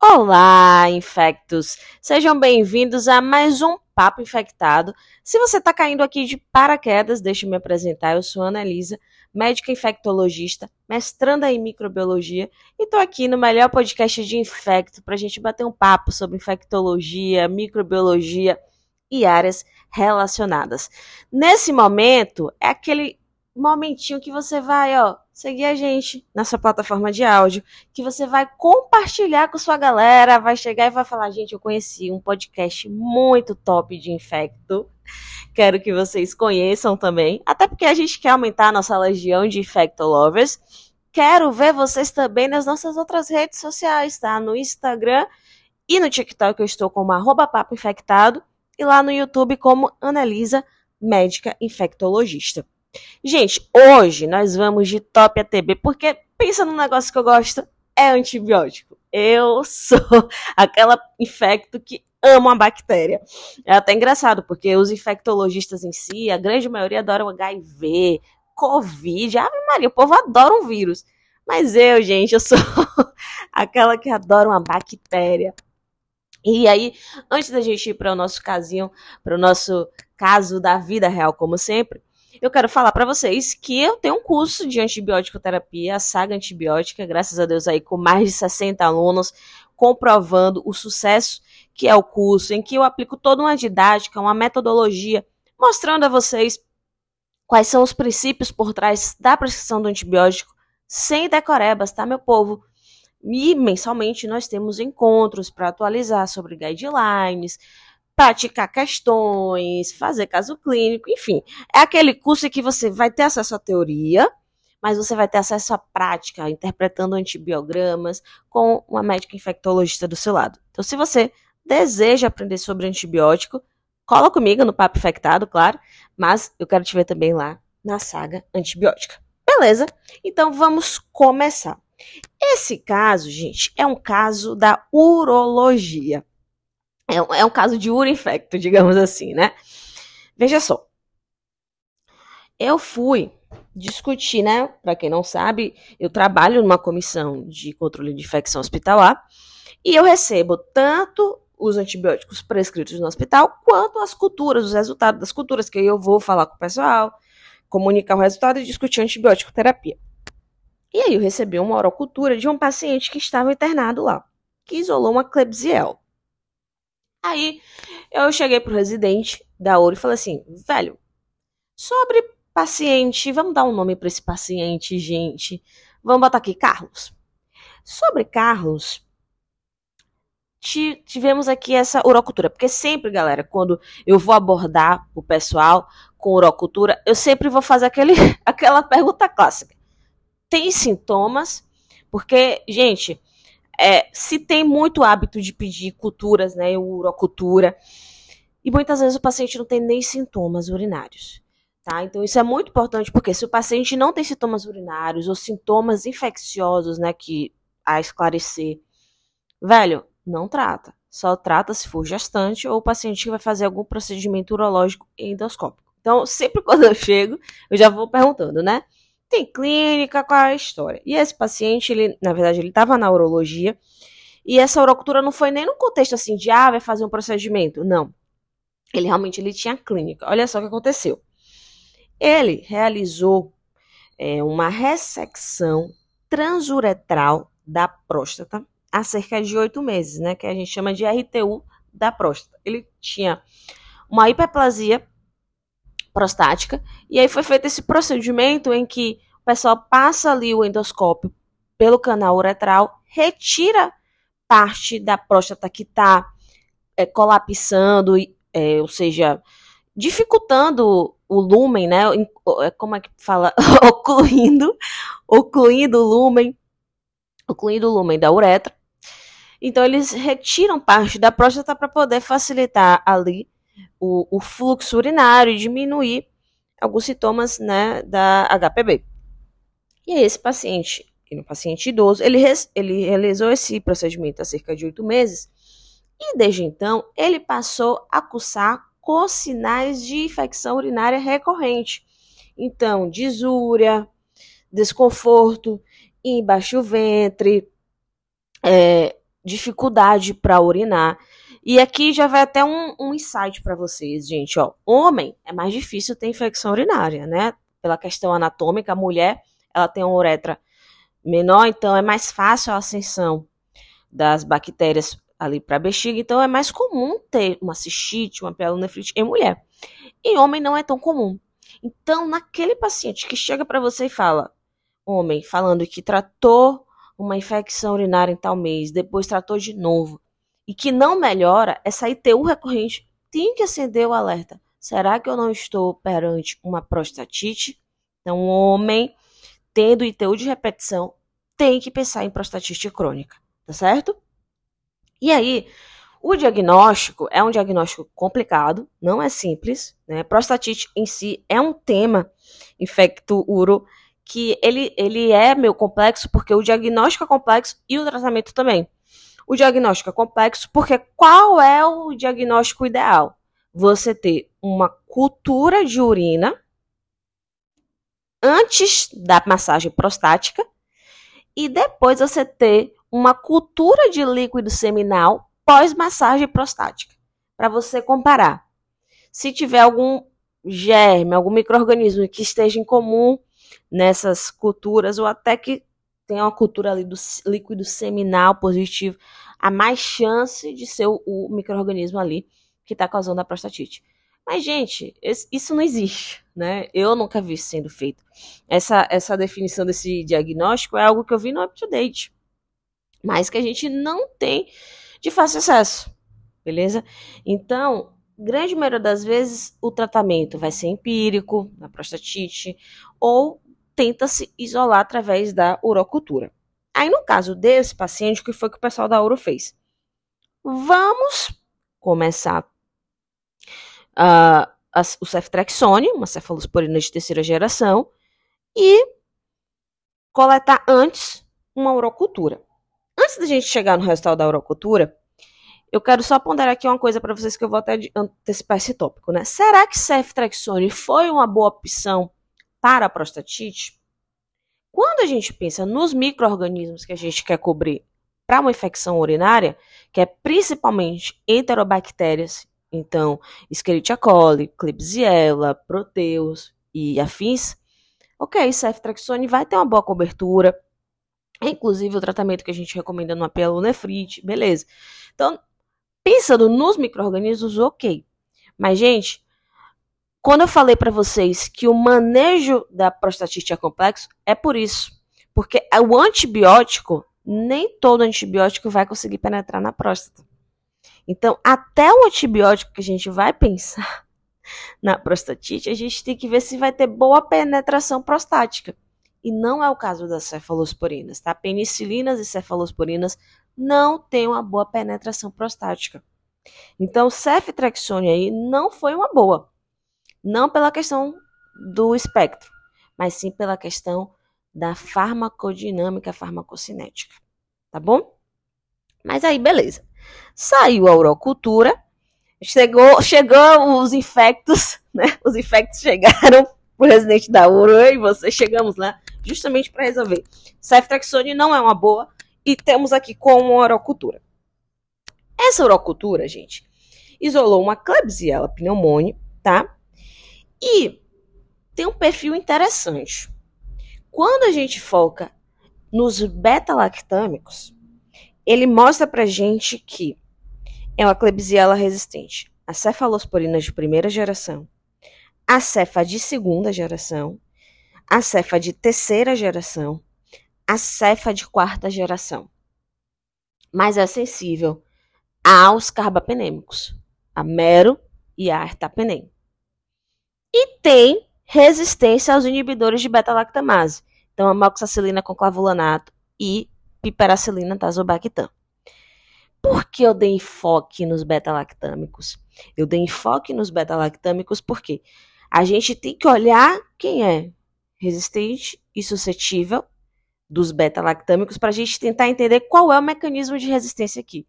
Olá, infectos! Sejam bem-vindos a mais um Papo Infectado. Se você está caindo aqui de paraquedas, deixe me apresentar. Eu sou Ana Elisa, médica infectologista, mestranda em microbiologia, e estou aqui no melhor podcast de infecto para a gente bater um papo sobre infectologia, microbiologia e áreas relacionadas. Nesse momento, é aquele momentinho que você vai, ó, seguir a gente na sua plataforma de áudio, que você vai compartilhar com sua galera, vai chegar e vai falar, gente, eu conheci um podcast muito top de infecto. Quero que vocês conheçam também, até porque a gente quer aumentar a nossa legião de infecto lovers. Quero ver vocês também nas nossas outras redes sociais, tá? No Instagram e no TikTok eu estou como arroba papo infectado e lá no YouTube como Analisa Médica Infectologista. Gente, hoje nós vamos de top ATB, porque pensa num negócio que eu gosto, é antibiótico. Eu sou aquela infecto que ama a bactéria. É até engraçado, porque os infectologistas em si, a grande maioria adoram HIV, Covid, Ave Maria, o povo adora um vírus. Mas eu, gente, eu sou aquela que adora uma bactéria. E aí, antes da gente ir para o nosso casinho, para o nosso caso da vida real, como sempre, eu quero falar para vocês que eu tenho um curso de antibiótico terapia, a saga antibiótica, graças a Deus aí com mais de 60 alunos, comprovando o sucesso que é o curso, em que eu aplico toda uma didática, uma metodologia, mostrando a vocês quais são os princípios por trás da prescrição do antibiótico, sem decorebas, tá, meu povo? E mensalmente nós temos encontros para atualizar sobre guidelines, praticar questões, fazer caso clínico, enfim. É aquele curso em que você vai ter acesso à teoria, mas você vai ter acesso à prática, interpretando antibiogramas com uma médica infectologista do seu lado. Então, se você deseja aprender sobre antibiótico, cola comigo no Papo Infectado, claro, mas eu quero te ver também lá na saga antibiótica. Beleza? Então, vamos começar. Esse caso, gente, é um caso da urologia. É um, é um caso de urinfecto, digamos assim, né? Veja só. Eu fui discutir, né? Para quem não sabe, eu trabalho numa comissão de controle de infecção hospitalar e eu recebo tanto os antibióticos prescritos no hospital, quanto as culturas, os resultados das culturas, que aí eu vou falar com o pessoal, comunicar o resultado e discutir antibiótico terapia. E aí eu recebi uma orocultura de um paciente que estava internado lá, que isolou uma Klebsiella. Aí eu cheguei pro residente da Ouro e falei assim, velho, sobre paciente, vamos dar um nome para esse paciente, gente. Vamos botar aqui Carlos. Sobre Carlos, tivemos aqui essa urocultura, porque sempre, galera, quando eu vou abordar o pessoal com urocultura, eu sempre vou fazer aquele, aquela pergunta clássica. Tem sintomas? Porque, gente, é, se tem muito hábito de pedir culturas, né, urocultura, e muitas vezes o paciente não tem nem sintomas urinários. Tá? Então isso é muito importante porque se o paciente não tem sintomas urinários ou sintomas infecciosos, né, que a esclarecer, velho, não trata. Só trata se for gestante ou o paciente vai fazer algum procedimento urológico endoscópico. Então, sempre quando eu chego, eu já vou perguntando, né? Tem clínica, qual é a história? E esse paciente, ele, na verdade, ele estava na urologia, e essa urocultura não foi nem no contexto assim de, ah, vai fazer um procedimento. Não. Ele realmente ele tinha clínica. Olha só o que aconteceu. Ele realizou é, uma ressecção transuretral da próstata há cerca de oito meses, né? Que a gente chama de RTU da próstata. Ele tinha uma hiperplasia prostática. E aí foi feito esse procedimento em que o pessoal passa ali o endoscópio pelo canal uretral, retira parte da próstata que está é, colapsando, é, ou seja, dificultando o lumen, né? É, como é que fala? ocluindo, ocluindo o lumen, ocluindo o lumen da uretra. Então eles retiram parte da próstata para poder facilitar ali o, o fluxo urinário e diminuir alguns sintomas né, da HPB. E esse paciente, um paciente idoso, ele, ele realizou esse procedimento há cerca de oito meses e desde então ele passou a cursar com sinais de infecção urinária recorrente. Então, disúria, desconforto, embaixo ventre, é, dificuldade para urinar. E aqui já vai até um, um insight para vocês, gente. Ó, homem é mais difícil ter infecção urinária, né? Pela questão anatômica, a mulher ela tem uma uretra menor, então é mais fácil a ascensão das bactérias ali para a bexiga, então é mais comum ter uma cistite, uma pielonefrite em mulher. Em homem não é tão comum. Então, naquele paciente que chega para você e fala, homem, falando que tratou uma infecção urinária em tal mês, depois tratou de novo, e que não melhora, essa ITU recorrente tem que acender o alerta. Será que eu não estou perante uma prostatite? Então, o homem, tendo ITU de repetição, tem que pensar em prostatite crônica, tá certo? E aí, o diagnóstico é um diagnóstico complicado, não é simples, né? Prostatite em si é um tema infecto uro que ele, ele é meio complexo porque o diagnóstico é complexo e o tratamento também. O diagnóstico é complexo porque qual é o diagnóstico ideal? Você ter uma cultura de urina antes da massagem prostática e depois você ter uma cultura de líquido seminal pós-massagem prostática, para você comparar. Se tiver algum germe, algum microorganismo que esteja em comum nessas culturas, ou até que tem uma cultura ali do líquido seminal positivo, há mais chance de ser o, o microorganismo ali que está causando a prostatite. Mas, gente, isso não existe, né? Eu nunca vi sendo feito. Essa, essa definição desse diagnóstico é algo que eu vi no UpToDate, mas que a gente não tem de fácil acesso, beleza? Então, grande maioria das vezes, o tratamento vai ser empírico, na prostatite, ou tenta-se isolar através da urocultura. Aí, no caso desse paciente, o que foi que o pessoal da uro fez? Vamos começar uh, o ceftrexone, uma cefalosporina de terceira geração, e coletar antes uma urocultura. Antes da gente chegar no resultado da urocultura, eu quero só ponderar aqui uma coisa para vocês que eu vou até antecipar esse tópico, né? Será que ceftrexone foi uma boa opção para a prostatite, quando a gente pensa nos micro-organismos que a gente quer cobrir para uma infecção urinária, que é principalmente enterobactérias, então Escherichia coli, Klebsiella, Proteus e afins, ok, ceftriaxone vai ter uma boa cobertura, inclusive o tratamento que a gente recomenda no apelonefrite, beleza. Então, pensando nos micro-organismos, ok. Mas, gente, quando eu falei para vocês que o manejo da prostatite é complexo, é por isso. Porque o antibiótico, nem todo antibiótico vai conseguir penetrar na próstata. Então, até o antibiótico que a gente vai pensar na prostatite, a gente tem que ver se vai ter boa penetração prostática. E não é o caso das cefalosporinas, tá? Penicilinas e cefalosporinas não têm uma boa penetração prostática. Então, ceftriaxone aí não foi uma boa. Não pela questão do espectro, mas sim pela questão da farmacodinâmica farmacocinética. Tá bom? Mas aí, beleza. Saiu a urocultura, chegou, chegou os infectos, né? Os infectos chegaram pro residente da uro, e você chegamos lá justamente para resolver. Ceftriaxone não é uma boa e temos aqui como urocultura. Essa urocultura, gente, isolou uma Klebsiella pneumoniae, tá? E tem um perfil interessante. Quando a gente foca nos beta-lactâmicos, ele mostra pra gente que é uma Klebsiella resistente a cefalosporinas de primeira geração, a cefa de segunda geração, a cefa de terceira geração, a cefa de quarta geração. Mas é sensível aos carbapenêmicos, a mero e a artapenem e tem resistência aos inibidores de beta-lactamase. Então, amoxicilina com clavulanato e piperacilina tazobactam. Por que eu dei enfoque nos beta-lactâmicos? Eu dei enfoque nos beta-lactâmicos porque a gente tem que olhar quem é resistente e suscetível dos beta-lactâmicos para a gente tentar entender qual é o mecanismo de resistência aqui.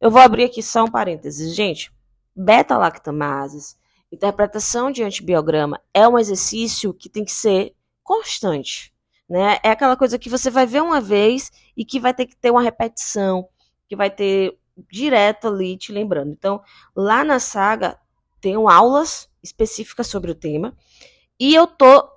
Eu vou abrir aqui só um parênteses. Gente, beta-lactamases, Interpretação de antibiograma é um exercício que tem que ser constante. Né? É aquela coisa que você vai ver uma vez e que vai ter que ter uma repetição, que vai ter direto ali te lembrando. Então, lá na saga tem aulas específicas sobre o tema e eu tô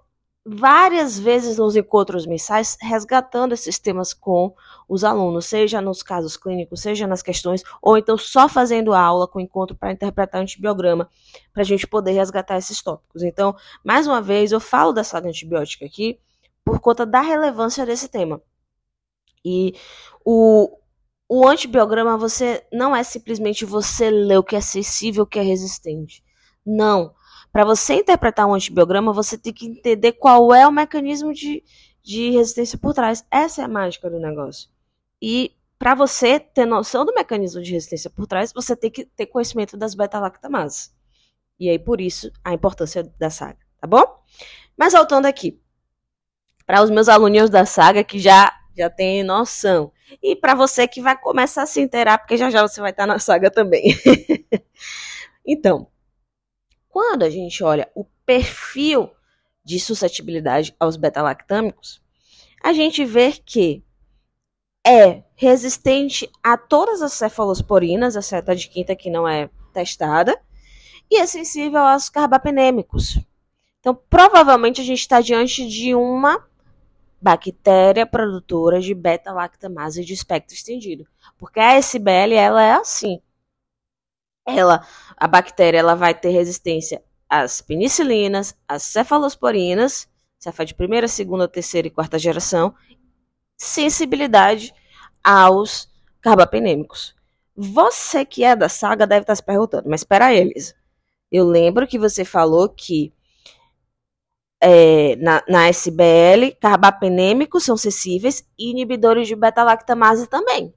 várias vezes nos encontros mensais resgatando esses temas com os alunos, seja nos casos clínicos, seja nas questões, ou então só fazendo aula com encontro para interpretar antibiograma, para a gente poder resgatar esses tópicos. Então, mais uma vez, eu falo da saga antibiótica aqui por conta da relevância desse tema. E o, o antibiograma você não é simplesmente você ler o que é acessível, o que é resistente. Não. Para você interpretar um antibiograma, você tem que entender qual é o mecanismo de, de resistência por trás. Essa é a mágica do negócio. E para você ter noção do mecanismo de resistência por trás, você tem que ter conhecimento das beta-lactamases. E aí, por isso, a importância da saga, tá bom? Mas voltando aqui, para os meus aluninhos da saga que já já tem noção. E para você que vai começar a se inteirar, porque já já você vai estar na saga também. então, quando a gente olha o perfil de suscetibilidade aos beta-lactâmicos, a gente vê que é resistente a todas as cefalosporinas, exceto a de quinta que não é testada, e é sensível aos carbapenêmicos. Então, provavelmente a gente está diante de uma bactéria produtora de beta-lactamase de espectro estendido, porque a SBL ela é assim ela, a bactéria ela vai ter resistência às penicilinas, às cefalosporinas, cefa de primeira, segunda, terceira e quarta geração, sensibilidade aos carbapenêmicos. Você que é da saga deve estar se perguntando, mas espera aí, Elisa. Eu lembro que você falou que é, na, na SBL, carbapenêmicos são sensíveis e inibidores de beta-lactamase também.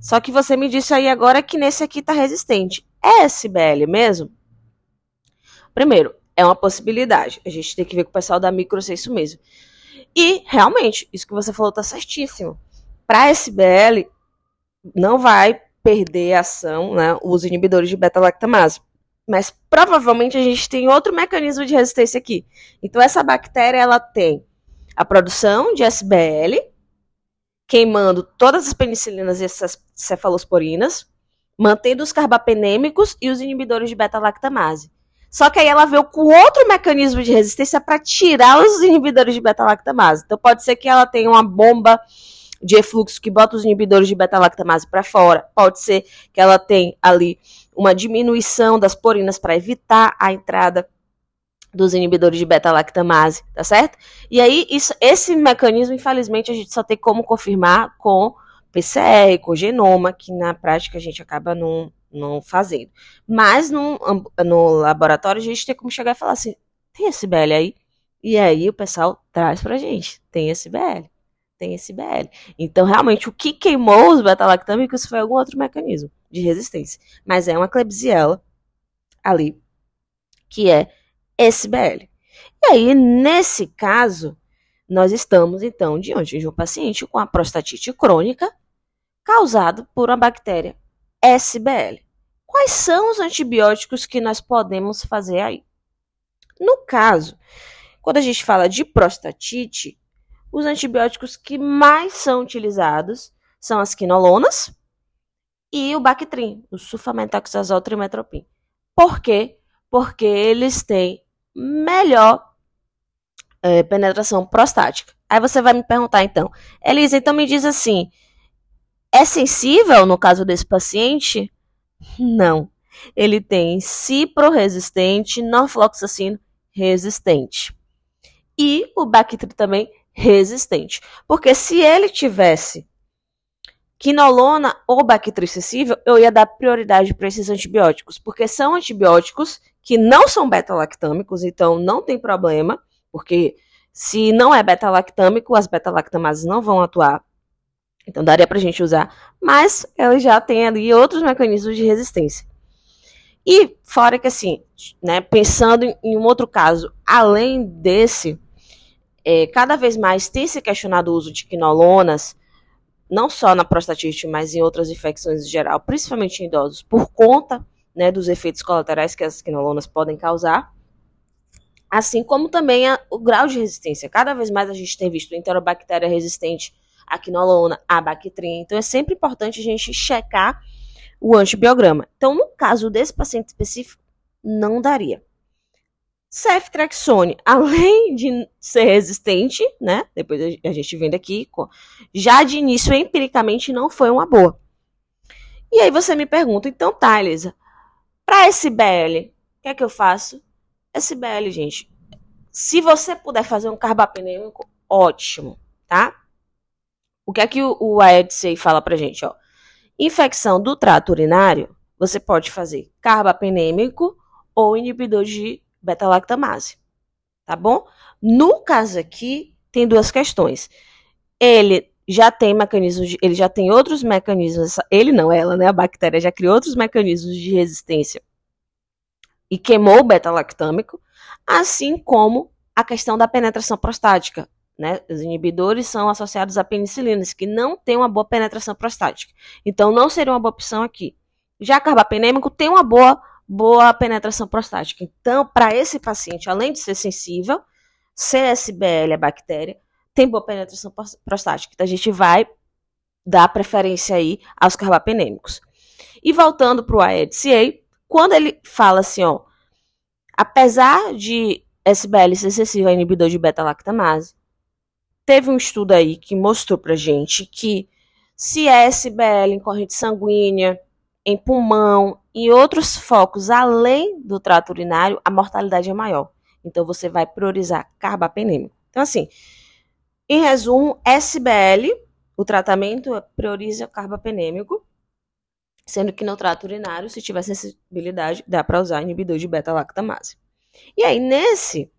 Só que você me disse aí agora que nesse aqui tá resistente. É SBL mesmo? Primeiro, é uma possibilidade. A gente tem que ver com o pessoal da micro se é isso mesmo. E, realmente, isso que você falou tá certíssimo. Para SBL, não vai perder a ação, né, os inibidores de beta-lactamase. Mas provavelmente a gente tem outro mecanismo de resistência aqui. Então, essa bactéria, ela tem a produção de SBL, queimando todas as penicilinas e essas cefalosporinas, mantendo os carbapenêmicos e os inibidores de beta-lactamase. Só que aí ela veio com outro mecanismo de resistência para tirar os inibidores de beta-lactamase. Então pode ser que ela tenha uma bomba de efluxo que bota os inibidores de beta-lactamase para fora. Pode ser que ela tenha ali uma diminuição das porinas para evitar a entrada dos inibidores de beta-lactamase, tá certo? E aí, isso, esse mecanismo, infelizmente, a gente só tem como confirmar com PCR, com genoma, que na prática a gente acaba não, fazendo. Mas no, no laboratório a gente tem como chegar e falar assim, tem esse BL aí? E aí o pessoal traz pra gente, tem esse BL, tem esse BL. Então, realmente, o que queimou os beta-lactâmicos foi algum outro mecanismo de resistência. Mas é uma Klebsiella ali, que é SBL. E aí, nesse caso, nós estamos então diante de um paciente com a prostatite crônica causado por uma bactéria SBL. Quais são os antibióticos que nós podemos fazer aí? No caso, quando a gente fala de prostatite, os antibióticos que mais são utilizados são as quinolonas e o Bactrim, o sulfametoxazol trimetropin. Por quê? Porque eles têm melhor é, penetração prostática. Aí você vai me perguntar então, Elisa, então me diz assim, é sensível no caso desse paciente? Não. Ele tem ciproresistente, norfloxacino resistente. E o Bactrim também resistente. Porque se ele tivesse quinolona ou Bactrim sensível, eu ia dar prioridade para esses antibióticos, porque são antibióticos que não são beta-lactâmicos, então não tem problema, porque se não é beta-lactâmico, as beta-lactamases não vão atuar. Então daria para a gente usar, mas ela já tem ali outros mecanismos de resistência. E fora que assim, né, pensando em um outro caso, além desse, é, cada vez mais tem se questionado o uso de quinolonas, não só na prostatite, mas em outras infecções em geral, principalmente em idosos, por conta né, dos efeitos colaterais que as quinolonas podem causar, assim como também a, o grau de resistência. Cada vez mais a gente tem visto enterobactéria resistente a quinolona, a Bactrim. Então é sempre importante a gente checar o antibiograma. Então, no caso desse paciente específico, não daria. Ceftriaxone, além de ser resistente, né? Depois a gente vendo aqui, já de início empiricamente não foi uma boa. E aí você me pergunta, então tá, Elisa, para SBL, o que é que eu faço? SBL, gente, se você puder fazer um carbapenêmico, ótimo, tá? O que é que o, o AEDC fala pra gente, ó? Infecção do trato urinário, você pode fazer carbapenêmico ou inibidor de beta-lactamase, tá bom? No caso aqui, tem duas questões. Ele já tem mecanismos, de, ele já tem outros mecanismos, ele não, ela, né, a bactéria já criou outros mecanismos de resistência e queimou o beta-lactâmico, assim como a questão da penetração prostática. Né? Os inibidores são associados a penicilinas, que não tem uma boa penetração prostática. Então, não seria uma boa opção aqui. Já carbapenêmico tem uma boa boa penetração prostática. Então, para esse paciente, além de ser sensível, CSBL, a bactéria, tem boa penetração prostática. Então, a gente vai dar preferência aí aos carbapenêmicos. E voltando para o AEDCA, quando ele fala assim, ó, apesar de SBL ser sensível a inibidor de beta-lactamase, teve um estudo aí que mostrou pra gente que se é SBL em corrente sanguínea, em pulmão e outros focos além do trato urinário, a mortalidade é maior. Então você vai priorizar carbapenêmico. Então assim, em resumo, SBL, o tratamento prioriza carbapenêmico, sendo que no trato urinário, se tiver sensibilidade, dá para usar inibidor de beta-lactamase. E aí nesse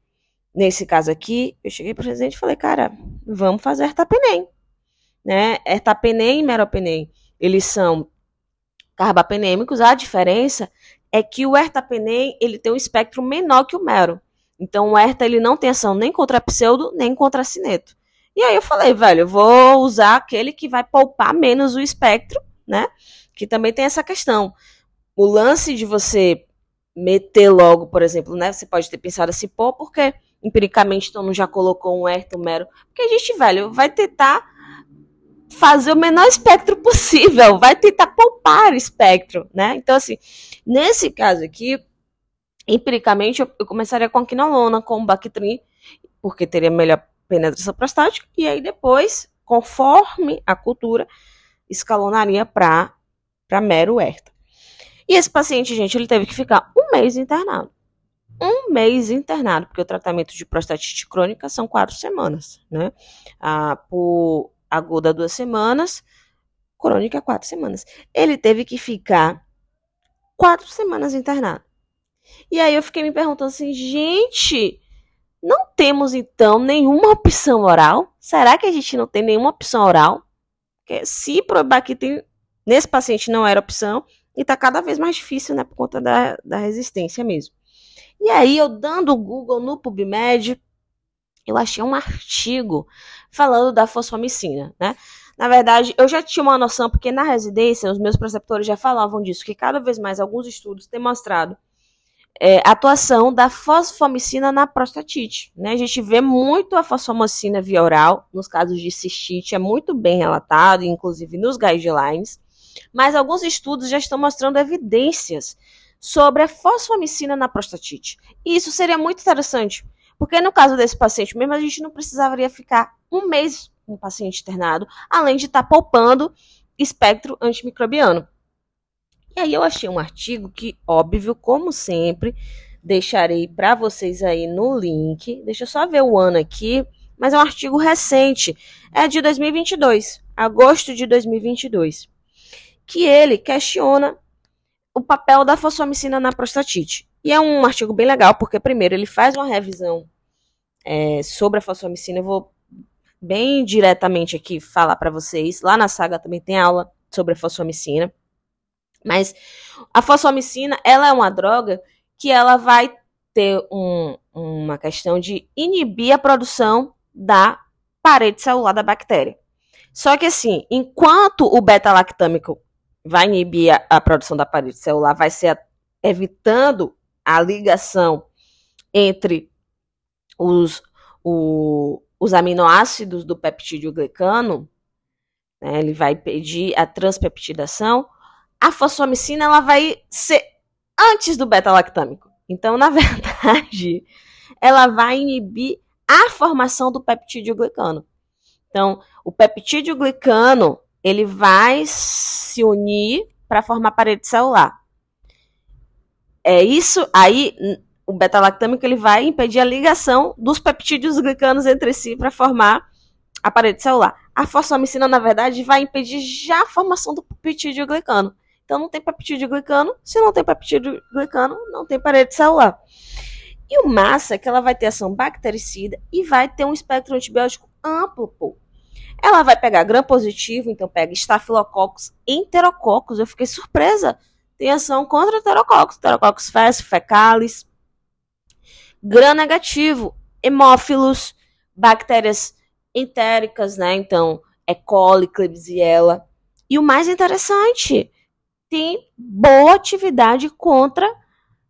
nesse caso aqui, eu cheguei para o presidente e falei, cara, vamos fazer ertapenem, né? Ertapenem e meropenem, eles são carbapenêmicos, a diferença é que o ertapenem ele tem um espectro menor que o mero. Então o erta ele não tem ação nem contra pseudo, nem contra cineto. E aí eu falei, velho, eu vou usar aquele que vai poupar menos o espectro, né? Que também tem essa questão. O lance de você meter logo, por exemplo, né? Você pode ter pensado assim, pô, porque empiricamente então não já colocou um erto mero? Porque a gente, velho, vai tentar fazer o menor espectro possível, vai tentar poupar espectro, né? Então, assim, nesse caso aqui, empiricamente, eu, eu começaria com a quinolona, com o Bactrim, porque teria melhor penetração prostática, e aí depois, conforme a cultura, escalonaria para mero herta. E esse paciente, gente, ele teve que ficar um mês internado. Um mês internado, porque o tratamento de prostatite crônica são quatro semanas, né? Ah, por aguda duas semanas, crônica quatro semanas. Ele teve que ficar quatro semanas internado. E aí eu fiquei me perguntando assim, gente, não temos então nenhuma opção oral? Será que a gente não tem nenhuma opção oral? Porque se tem nesse paciente não era opção, e tá cada vez mais difícil, né, por conta da, da resistência mesmo. E aí eu dando o Google no PubMed, eu achei um artigo falando da fosfomicina, né? Na verdade, eu já tinha uma noção, porque na residência os meus preceptores já falavam disso, que cada vez mais alguns estudos têm mostrado é, atuação da fosfomicina na prostatite. Né? A gente vê muito a fosfomicina via oral, nos casos de cistite, é muito bem relatado, inclusive nos guidelines, mas alguns estudos já estão mostrando evidências sobre a fosfomicina na prostatite. E isso seria muito interessante, porque no caso desse paciente mesmo, a gente não precisaria ficar um mês com o paciente internado, além de estar tá poupando espectro antimicrobiano. E aí eu achei um artigo que, óbvio, como sempre, deixarei para vocês aí no link. Deixa eu só ver o ano aqui, mas é um artigo recente, é de 2022, agosto de 2022, que ele questiona o papel da fosfomicina na prostatite. E é um artigo bem legal, porque primeiro ele faz uma revisão é, sobre a fosfomicina. Eu vou bem diretamente aqui falar para vocês. Lá na saga também tem aula sobre a fosfomicina. Mas a fosfomicina, ela é uma droga que ela vai ter um, uma questão de inibir a produção da parede celular da bactéria. Só que assim, enquanto o beta-lactâmico vai inibir a, a, produção da parede celular, vai ser a, evitando a ligação entre os, o, os aminoácidos do peptídeo glicano, né, ele vai pedir a transpeptidação, a fosfomicina ela vai ser antes do beta-lactâmico. Então, na verdade, ela vai inibir a formação do peptídeo glicano. Então, o peptídeo glicano, ele vai se unir para formar parede celular. É isso aí, o beta-lactâmico ele vai impedir a ligação dos peptídeos glicanos entre si para formar a parede celular. A fosfomicina, na verdade, vai impedir já a formação do peptídeo glicano. Então, não tem peptídeo glicano. Se não tem peptídeo glicano, não tem parede celular. E o massa é que ela vai ter ação bactericida e vai ter um espectro antibiótico amplo, pô. Ela vai pegar gram positivo, então pega estafilococcus, enterococcus. Eu fiquei surpresa. Tem ação contra enterococcus, enterococcus fes, fecalis. Gram negativo, hemófilos, bactérias entéricas, né? Então, E. coli, Klebsiella. E o mais interessante, tem boa atividade contra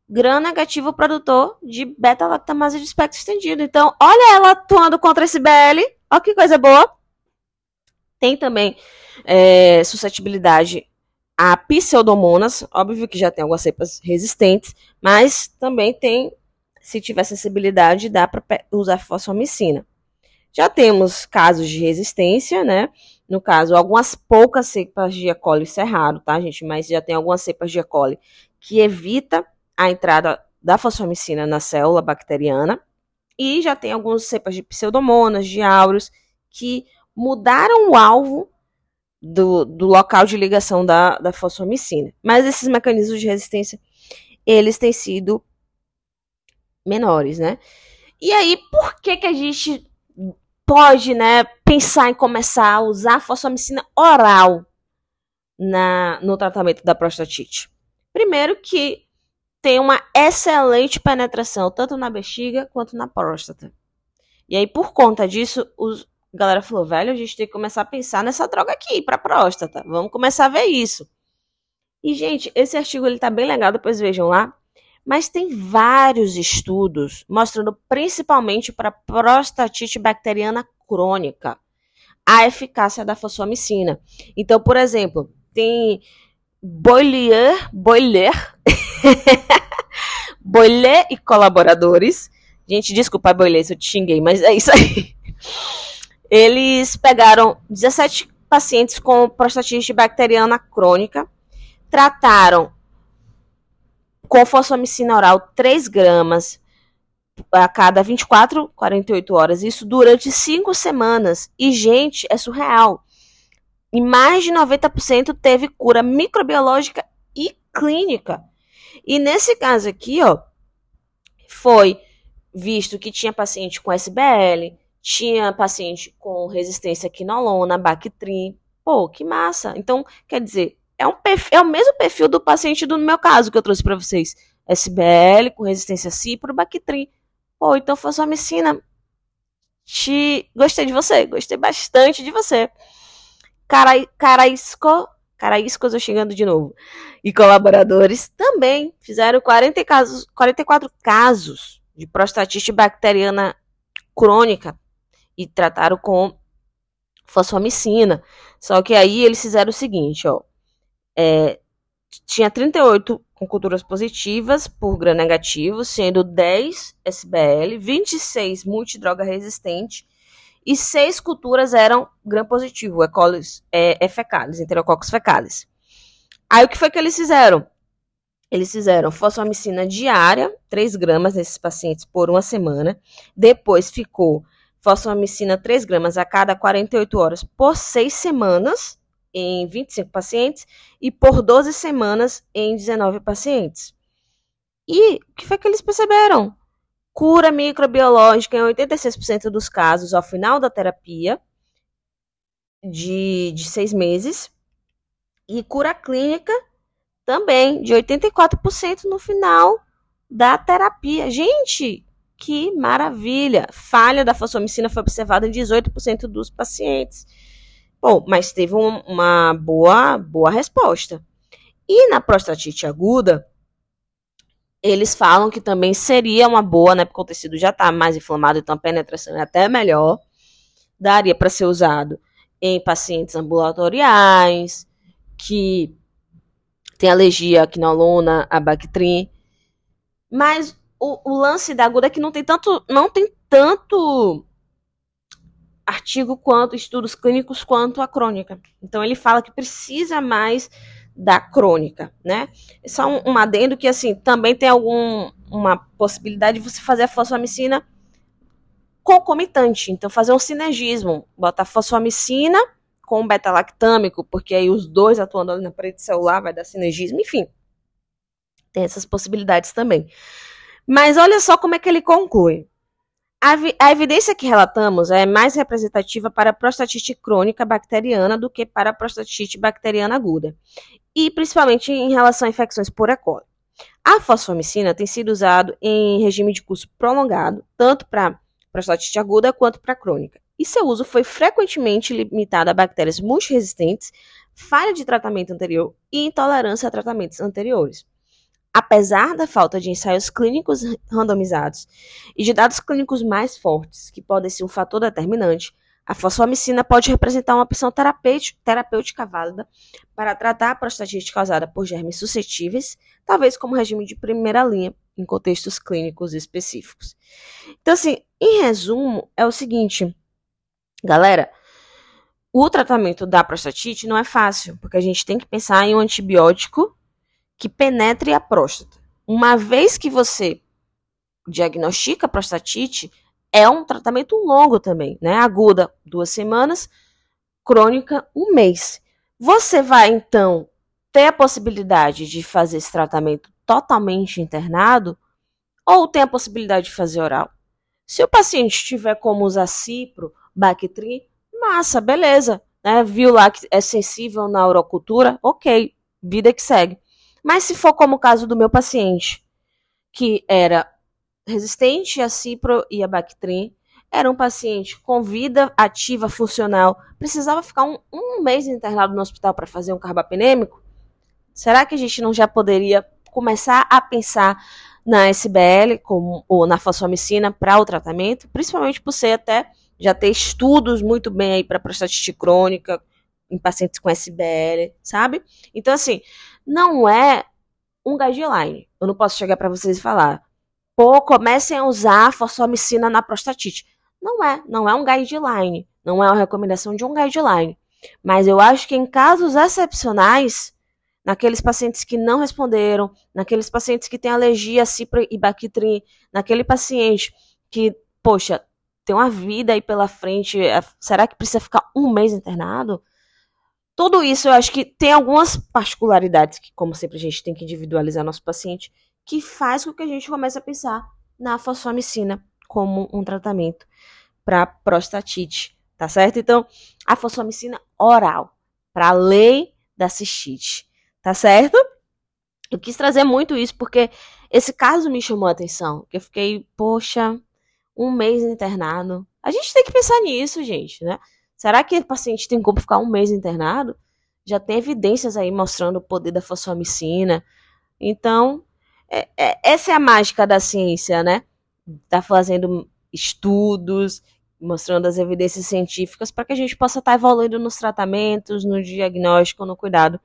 gram negativo produtor de beta-lactamase de espectro estendido. Então, olha ela atuando contra esse BL. Olha que coisa boa. Tem também é, suscetibilidade a pseudomonas. Óbvio que já tem algumas cepas resistentes, mas também tem, se tiver sensibilidade, dá para usar fosfomicina. Já temos casos de resistência, né? No caso, algumas poucas cepas de E. coli, isso é raro, tá, gente? Mas já tem algumas cepas de E. coli que evita a entrada da fosfomicina na célula bacteriana. E já tem algumas cepas de pseudomonas, de áureos, que mudaram o alvo do, do local de ligação da, da fosfomicina. Mas esses mecanismos de resistência, eles têm sido menores, né? E aí, por que que a gente pode, né, pensar em começar a usar a fosfomicina oral na, no tratamento da prostatite? Primeiro que tem uma excelente penetração, tanto na bexiga quanto na próstata. E aí, por conta disso, os, a galera falou, velho, a gente tem que começar a pensar nessa droga aqui, pra próstata. Vamos começar a ver isso. E, gente, esse artigo ele tá bem legal, depois vejam lá. Mas tem vários estudos mostrando principalmente para prostatite bacteriana crônica a eficácia da fosfomicina. Então, por exemplo, tem Boilier, Boilier Boilé e colaboradores. Gente, desculpa, Boilé, se eu te xinguei, mas é isso aí. Eles pegaram 17 pacientes com prostatite bacteriana crônica, trataram com fosfomicina oral 3 gramas a cada 24, 48 horas, isso durante 5 semanas. E, gente, é surreal. E mais de 90% teve cura microbiológica e clínica. E nesse caso aqui, ó, foi visto que tinha paciente com SBL, tinha paciente com resistência quinolona, Bactrim. Pô, que massa. Então, quer dizer, é, um perfil, é o mesmo perfil do paciente do meu caso que eu trouxe para vocês. SBL com resistência cipro, Bactrim. Pô, então medicina. Te... Gostei de você, gostei bastante de você. Cara, Caraisco Caraíscos eu chegando de novo. E colaboradores também fizeram 40 casos, 44 casos de prostatite bacteriana crônica e trataram com fosfomicina. Só que aí eles fizeram o seguinte, ó. É, tinha 38 com culturas positivas por gram negativo, sendo 10 SBL, 26 multidroga resistente e seis culturas eram gram positivo, E. coli é, é fecalis, enterococcus fecalis. Aí o que foi que eles fizeram? Eles fizeram fosfomicina diária, 3 gramas nesses pacientes por uma semana. Depois ficou fosfomicina 3 gramas a cada 48 horas por 6 semanas em 25 pacientes e por 12 semanas em 19 pacientes. E o que foi que eles perceberam? Cura microbiológica em 86% dos casos ao final da terapia de, de seis meses. E cura clínica também de 84% no final da terapia. Gente, que maravilha! Falha da fosfomicina foi observada em 18% dos pacientes. Bom, mas teve um, uma boa, boa resposta. E na prostatite aguda, eles falam que também seria uma boa, né? Porque o tecido já está mais inflamado, então a penetração é até melhor. Daria para ser usado em pacientes ambulatoriais, que tem alergia à quinolona, a Bactrim. Mas o, o, lance da aguda é que não tem tanto, não tem tanto artigo quanto estudos clínicos quanto a crônica. Então ele fala que precisa mais da crônica, né? Só um, um adendo que assim também tem algum uma possibilidade de você fazer a fosfamicina concomitante, então fazer um sinergismo, botar fosfamicina com beta-lactâmico, porque aí os dois atuando ali na parede celular vai dar sinergismo, enfim. Tem essas possibilidades também. Mas olha só como é que ele conclui. A, a, evidência que relatamos é mais representativa para prostatite crônica bacteriana do que para prostatite bacteriana aguda, e principalmente em relação a infecções por E. coli. A fosfomicina tem sido usado em regime de curso prolongado, tanto para prostatite aguda quanto para crônica, e seu uso foi frequentemente limitado a bactérias multiresistentes, falha de tratamento anterior e intolerância a tratamentos anteriores. Apesar da falta de ensaios clínicos randomizados e de dados clínicos mais fortes, que podem ser um fator determinante, a fosfomicina pode representar uma opção terapêutica válida para tratar a prostatite causada por germes suscetíveis, talvez como regime de primeira linha em contextos clínicos específicos. Então, assim, em resumo, é o seguinte, galera, o tratamento da prostatite não é fácil, porque a gente tem que pensar em um antibiótico que penetre a próstata. Uma vez que você diagnostica a prostatite, é um tratamento longo também, né? Aguda, duas semanas, crônica, um mês. Você vai, então, ter a possibilidade de fazer esse tratamento totalmente internado ou tem a possibilidade de fazer oral. Se o paciente tiver como usar cipro, Bactrim, massa, beleza. Né? Viu lá que é sensível na urocultura, ok, vida que segue. Mas se for como o caso do meu paciente, que era resistente a cipro e a Bactrim, era um paciente com vida ativa funcional, precisava ficar um, um mês internado no hospital para fazer um carbapenêmico, será que a gente não já poderia começar a pensar na SBL como, ou na fosfomicina para o tratamento, principalmente por ser até já ter estudos muito bem aí para prostatite crônica em pacientes com SBL, sabe? Então assim, não é um guideline. Eu não posso chegar para vocês e falar, pô, comecem a usar fosfomicina na prostatite. Não é, não é um guideline, não é uma recomendação de um guideline. Mas eu acho que em casos excepcionais, naqueles pacientes que não responderam, naqueles pacientes que têm alergia a cipro e bactrim, naquele paciente que, poxa, tem uma vida aí pela frente, é, será que precisa ficar um mês internado? Tudo isso eu acho que tem algumas particularidades que, como sempre, a gente tem que individualizar nosso paciente, que faz com que a gente comece a pensar na fosfomicina como um tratamento para prostatite, tá certo? Então, a fosfomicina oral, para além da cistite, tá certo? Eu quis trazer muito isso porque esse caso me chamou a atenção, eu fiquei, poxa, um mês internado. A gente tem que pensar nisso, gente, né? Será que o paciente tem como ficar um mês internado? Já tem evidências aí mostrando o poder da fosfomicina. Então, é, é, essa é a mágica da ciência, né? Tá fazendo estudos, mostrando as evidências científicas para que a gente possa estar tá evoluindo nos tratamentos, no diagnóstico, no cuidado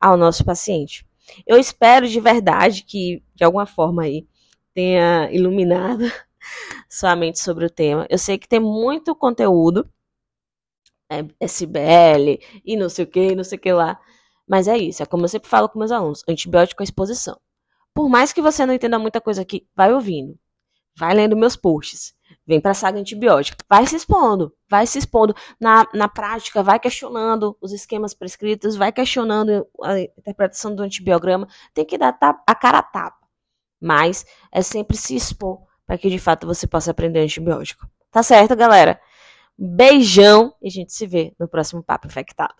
ao nosso paciente. Eu espero de verdade que, de alguma forma aí, tenha iluminado sua mente sobre o tema. Eu sei que tem muito conteúdo SBL e não sei o que, não sei o que lá. Mas é isso, é como eu sempre falo com meus alunos, antibiótico é exposição. Por mais que você não entenda muita coisa aqui, vai ouvindo, vai lendo meus posts, vem pra saga antibiótica, vai se expondo, vai se expondo na, na prática, vai questionando os esquemas prescritos, vai questionando a interpretação do antibiograma, tem que dar a cara a tapa. Mas é sempre se expor para que de fato você possa aprender antibiótico. Tá certo, galera? Beijão e a gente se vê no próximo Papo Infectado.